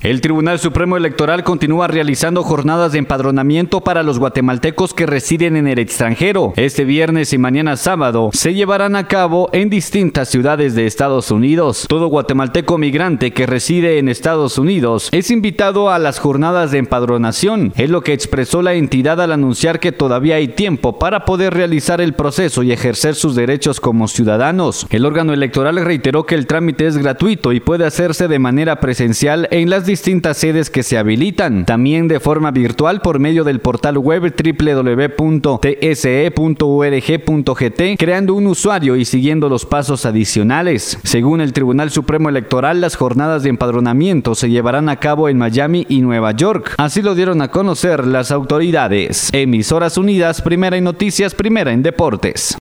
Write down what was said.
El Tribunal Supremo Electoral continúa realizando jornadas de empadronamiento para los guatemaltecos que residen en el extranjero. Este viernes y mañana sábado se llevarán a cabo en distintas ciudades de Estados Unidos. Todo guatemalteco migrante que reside en Estados Unidos es invitado a las jornadas de empadronación. Es lo que expresó la entidad al anunciar que todavía hay tiempo para poder realizar el proceso y ejercer sus derechos como ciudadanos. El órgano electoral reiteró que el trámite es gratuito y puede hacerse de manera presencial en las distintas sedes que se habilitan, también de forma virtual por medio del portal web www.tse.org.gt, creando un usuario y siguiendo los pasos adicionales. Según el Tribunal Supremo Electoral, las jornadas de empadronamiento se llevarán a cabo en Miami y Nueva York. Así lo dieron a conocer las autoridades. Emisoras Unidas, primera en noticias, primera en deportes.